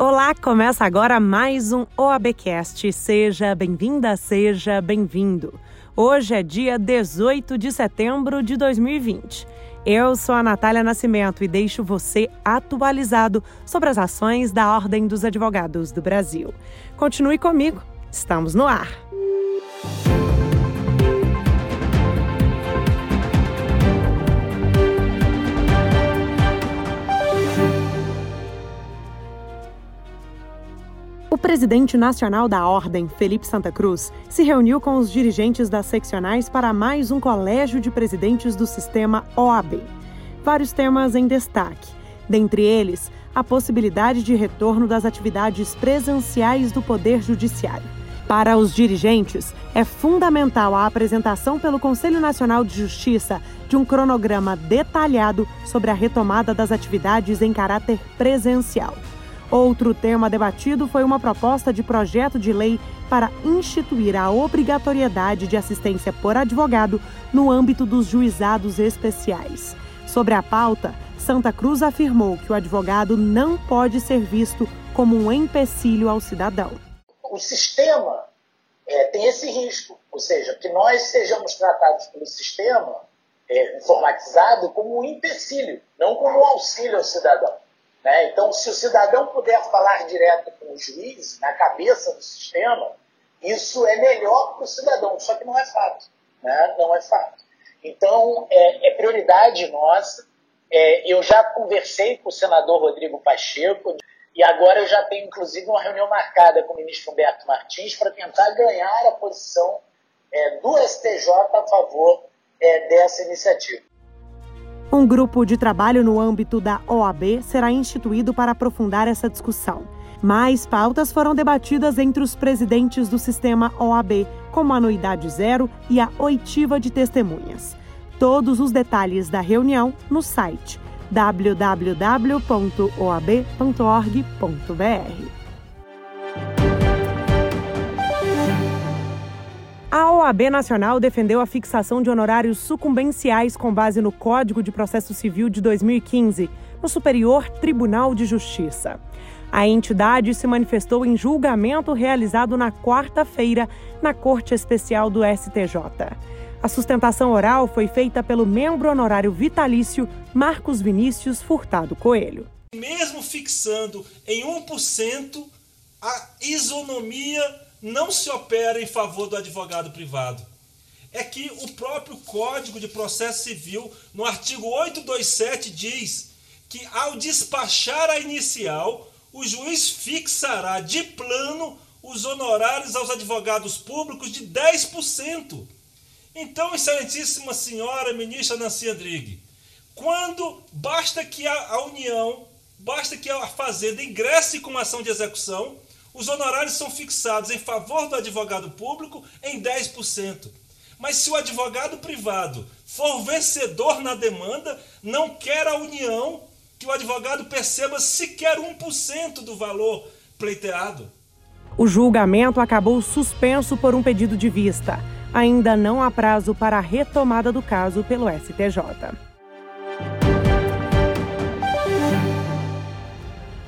Olá, começa agora mais um OABcast. Seja bem-vinda, seja bem-vindo. Hoje é dia 18 de setembro de 2020. Eu sou a Natália Nascimento e deixo você atualizado sobre as ações da Ordem dos Advogados do Brasil. Continue comigo, estamos no ar. Presidente nacional da Ordem, Felipe Santa Cruz, se reuniu com os dirigentes das seccionais para mais um colégio de presidentes do sistema OAB. Vários temas em destaque, dentre eles, a possibilidade de retorno das atividades presenciais do Poder Judiciário. Para os dirigentes, é fundamental a apresentação pelo Conselho Nacional de Justiça de um cronograma detalhado sobre a retomada das atividades em caráter presencial. Outro tema debatido foi uma proposta de projeto de lei para instituir a obrigatoriedade de assistência por advogado no âmbito dos juizados especiais. Sobre a pauta, Santa Cruz afirmou que o advogado não pode ser visto como um empecilho ao cidadão. O sistema é, tem esse risco, ou seja, que nós sejamos tratados pelo sistema é, informatizado como um empecilho, não como um auxílio ao cidadão. Né? Então, se o cidadão puder falar direto com o juiz, na cabeça do sistema, isso é melhor para o cidadão, só que não é fato. Né? Não é fato. Então, é, é prioridade nossa. É, eu já conversei com o senador Rodrigo Pacheco e agora eu já tenho, inclusive, uma reunião marcada com o ministro Humberto Martins para tentar ganhar a posição é, do STJ a favor é, dessa iniciativa. Um grupo de trabalho no âmbito da OAB será instituído para aprofundar essa discussão. Mais pautas foram debatidas entre os presidentes do sistema OAB, como a anuidade zero e a oitiva de testemunhas. Todos os detalhes da reunião no site www.oab.org.br. A OAB Nacional defendeu a fixação de honorários sucumbenciais com base no Código de Processo Civil de 2015, no Superior Tribunal de Justiça. A entidade se manifestou em julgamento realizado na quarta-feira na Corte Especial do STJ. A sustentação oral foi feita pelo membro honorário vitalício Marcos Vinícius Furtado Coelho. Mesmo fixando em 1% a isonomia não se opera em favor do advogado privado. É que o próprio Código de Processo Civil, no artigo 827, diz que ao despachar a inicial, o juiz fixará de plano os honorários aos advogados públicos de 10%. Então, excelentíssima senhora ministra Nancy Andrighi, quando basta que a, União, basta que a Fazenda ingresse com ação de execução, os honorários são fixados em favor do advogado público em 10%. Mas se o advogado privado for vencedor na demanda, não quer a União que o advogado perceba sequer 1% do valor pleiteado. O julgamento acabou suspenso por um pedido de vista. Ainda não há prazo para a retomada do caso pelo STJ.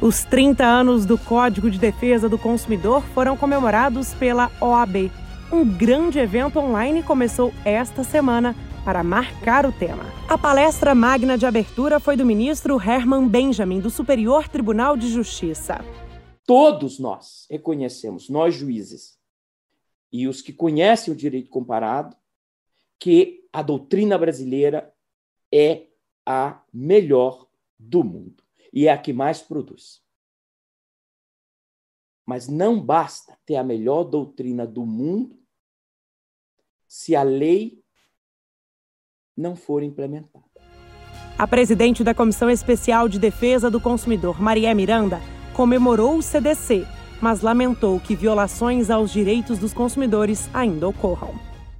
Os 30 anos do Código de Defesa do Consumidor foram comemorados pela OAB. Um grande evento online começou esta semana para marcar o tema. A palestra magna de abertura foi do ministro Herman Benjamin, do Superior Tribunal de Justiça. Todos nós reconhecemos, nós juízes, e os que conhecem o direito comparado, que a doutrina brasileira é a melhor do mundo e é a que mais produz. Mas não basta ter a melhor doutrina do mundo se a lei não for implementada. A presidente da Comissão Especial de Defesa do Consumidor, Maria Miranda, comemorou o CDC, mas lamentou que violações aos direitos dos consumidores ainda ocorram.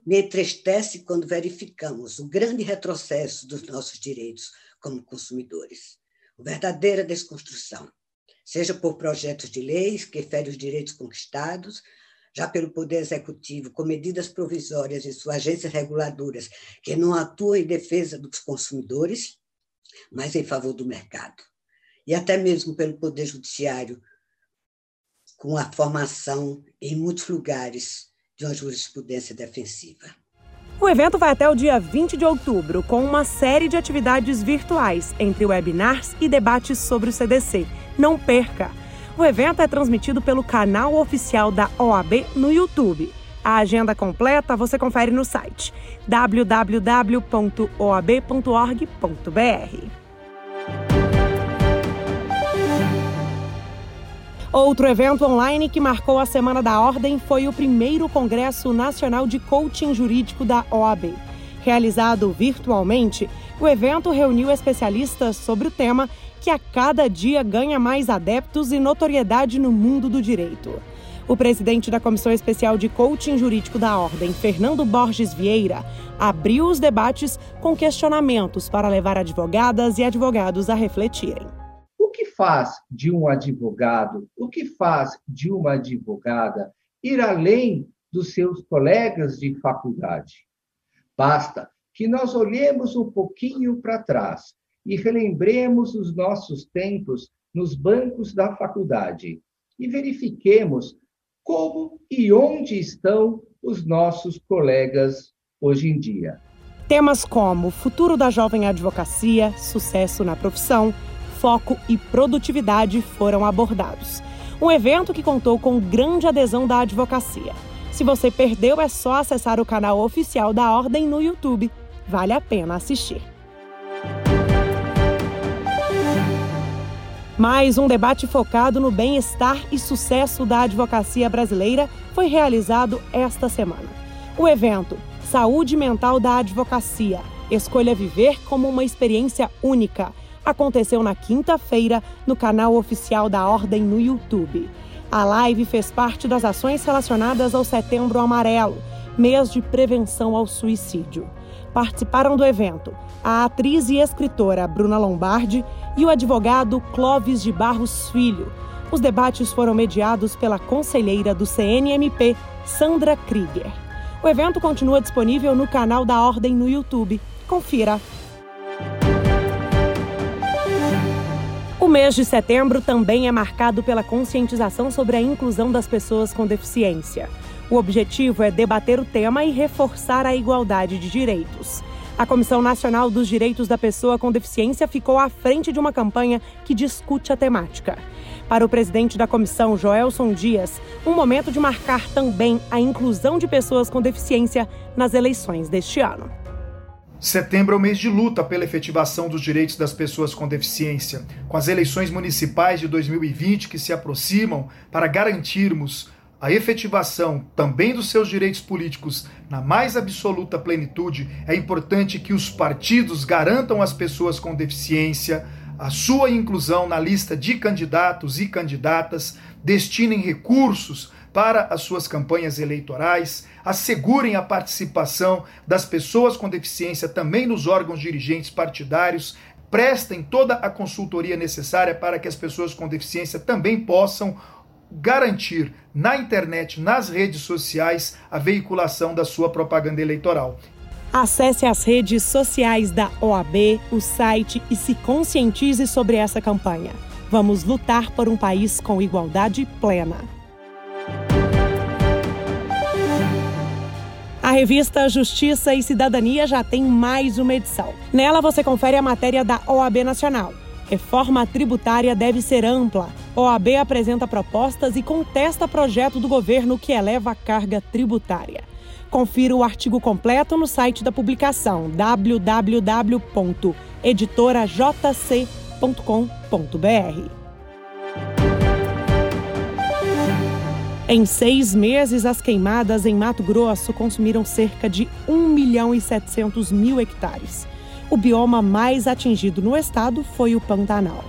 Me entristece quando verificamos o grande retrocesso dos nossos direitos como consumidores verdadeira desconstrução, seja por projetos de leis que ferem os direitos conquistados, já pelo Poder Executivo, com medidas provisórias e suas agências reguladoras que não atuam em defesa dos consumidores, mas em favor do mercado. E até mesmo pelo Poder Judiciário, com a formação em muitos lugares de uma jurisprudência defensiva. O evento vai até o dia 20 de outubro, com uma série de atividades virtuais, entre webinars e debates sobre o CDC. Não perca! O evento é transmitido pelo canal oficial da OAB no YouTube. A agenda completa você confere no site www.oab.org.br. Outro evento online que marcou a Semana da Ordem foi o primeiro Congresso Nacional de Coaching Jurídico da OAB. Realizado virtualmente, o evento reuniu especialistas sobre o tema que a cada dia ganha mais adeptos e notoriedade no mundo do direito. O presidente da Comissão Especial de Coaching Jurídico da Ordem, Fernando Borges Vieira, abriu os debates com questionamentos para levar advogadas e advogados a refletirem faz de um advogado, o que faz de uma advogada ir além dos seus colegas de faculdade? Basta que nós olhemos um pouquinho para trás e relembremos os nossos tempos nos bancos da faculdade e verifiquemos como e onde estão os nossos colegas hoje em dia. Temas como futuro da jovem advocacia, sucesso na profissão, foco e produtividade foram abordados. Um evento que contou com grande adesão da advocacia. Se você perdeu, é só acessar o canal oficial da Ordem no YouTube. Vale a pena assistir. Mais um debate focado no bem-estar e sucesso da advocacia brasileira foi realizado esta semana. O evento Saúde Mental da Advocacia Escolha Viver como uma experiência única aconteceu na quinta-feira no canal oficial da Ordem no YouTube. A live fez parte das ações relacionadas ao Setembro Amarelo, mês de prevenção ao suicídio. Participaram do evento a atriz e escritora Bruna Lombardi e o advogado Clóvis de Barros Filho. Os debates foram mediados pela conselheira do CNMP, Sandra Krieger. O evento continua disponível no canal da Ordem no YouTube. Confira! O mês de setembro também é marcado pela conscientização sobre a inclusão das pessoas com deficiência. O objetivo é debater o tema e reforçar a igualdade de direitos. A Comissão Nacional dos Direitos da Pessoa com Deficiência ficou à frente de uma campanha que discute a temática. Para o presidente da comissão, Joelson Dias, um momento de marcar também a inclusão de pessoas com deficiência nas eleições deste ano. Setembro é o mês de luta pela efetivação dos direitos das pessoas com deficiência. Com as eleições municipais de 2020 que se aproximam, para garantirmos a efetivação também dos seus direitos políticos na mais absoluta plenitude, é importante que os partidos garantam às pessoas com deficiência a sua inclusão na lista de candidatos e candidatas, destinem recursos para as suas campanhas eleitorais, assegurem a participação das pessoas com deficiência também nos órgãos dirigentes partidários, prestem toda a consultoria necessária para que as pessoas com deficiência também possam garantir na internet, nas redes sociais, a veiculação da sua propaganda eleitoral. Acesse as redes sociais da OAB, o site e se conscientize sobre essa campanha. Vamos lutar por um país com igualdade plena. A revista Justiça e Cidadania já tem mais uma edição. Nela você confere a matéria da OAB Nacional. Reforma tributária deve ser ampla. OAB apresenta propostas e contesta projeto do governo que eleva a carga tributária. Confira o artigo completo no site da publicação www.editorajc.com.br. Em seis meses, as queimadas em Mato Grosso consumiram cerca de 1 milhão e 700 mil hectares. O bioma mais atingido no estado foi o Pantanal.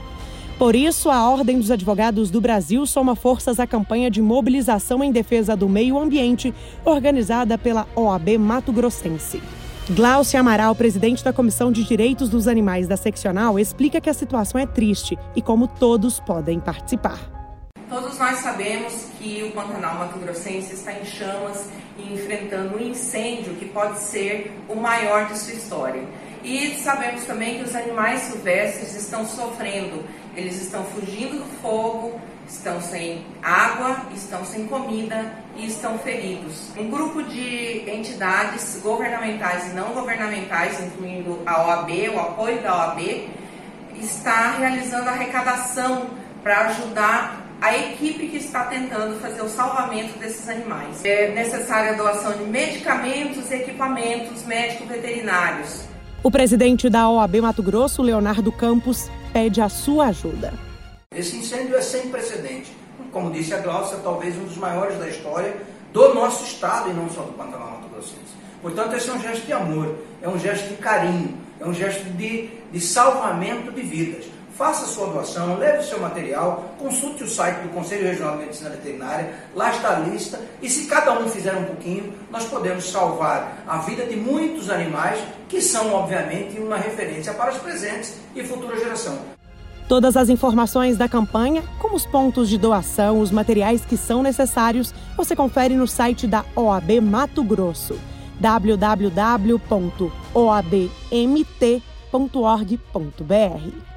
Por isso, a Ordem dos Advogados do Brasil soma forças à campanha de mobilização em defesa do meio ambiente, organizada pela OAB Mato Grossense. Glaucio Amaral, presidente da Comissão de Direitos dos Animais da Seccional, explica que a situação é triste e como todos podem participar. Todos nós sabemos que o Pantanal Mato Grossense está em chamas e enfrentando um incêndio que pode ser o maior de sua história. E sabemos também que os animais silvestres estão sofrendo, eles estão fugindo do fogo, estão sem água, estão sem comida e estão feridos. Um grupo de entidades governamentais e não governamentais, incluindo a OAB, o apoio da OAB, está realizando arrecadação para ajudar a equipe que está tentando fazer o salvamento desses animais. É necessária a doação de medicamentos e equipamentos médico-veterinários. O presidente da OAB Mato Grosso, Leonardo Campos, pede a sua ajuda. Esse incêndio é sem precedente. Como disse a Glaucia, talvez um dos maiores da história do nosso estado e não só do Pantanal Mato Grossense. Portanto, esse é um gesto de amor, é um gesto de carinho, é um gesto de, de salvamento de vidas. Faça sua doação, leve o seu material, consulte o site do Conselho Regional de Medicina Veterinária, lá está a lista, e se cada um fizer um pouquinho, nós podemos salvar a vida de muitos animais que são, obviamente, uma referência para as presentes e futuras gerações. Todas as informações da campanha, como os pontos de doação, os materiais que são necessários, você confere no site da OAB Mato Grosso, www.oabmt.org.br.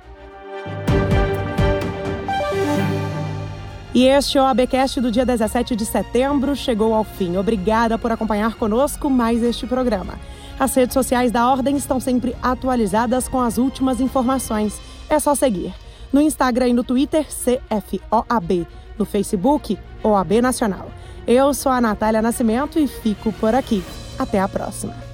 E este OABcast do dia 17 de setembro chegou ao fim. Obrigada por acompanhar conosco mais este programa. As redes sociais da Ordem estão sempre atualizadas com as últimas informações. É só seguir. No Instagram e no Twitter, CFOAB. No Facebook, OAB Nacional. Eu sou a Natália Nascimento e fico por aqui. Até a próxima.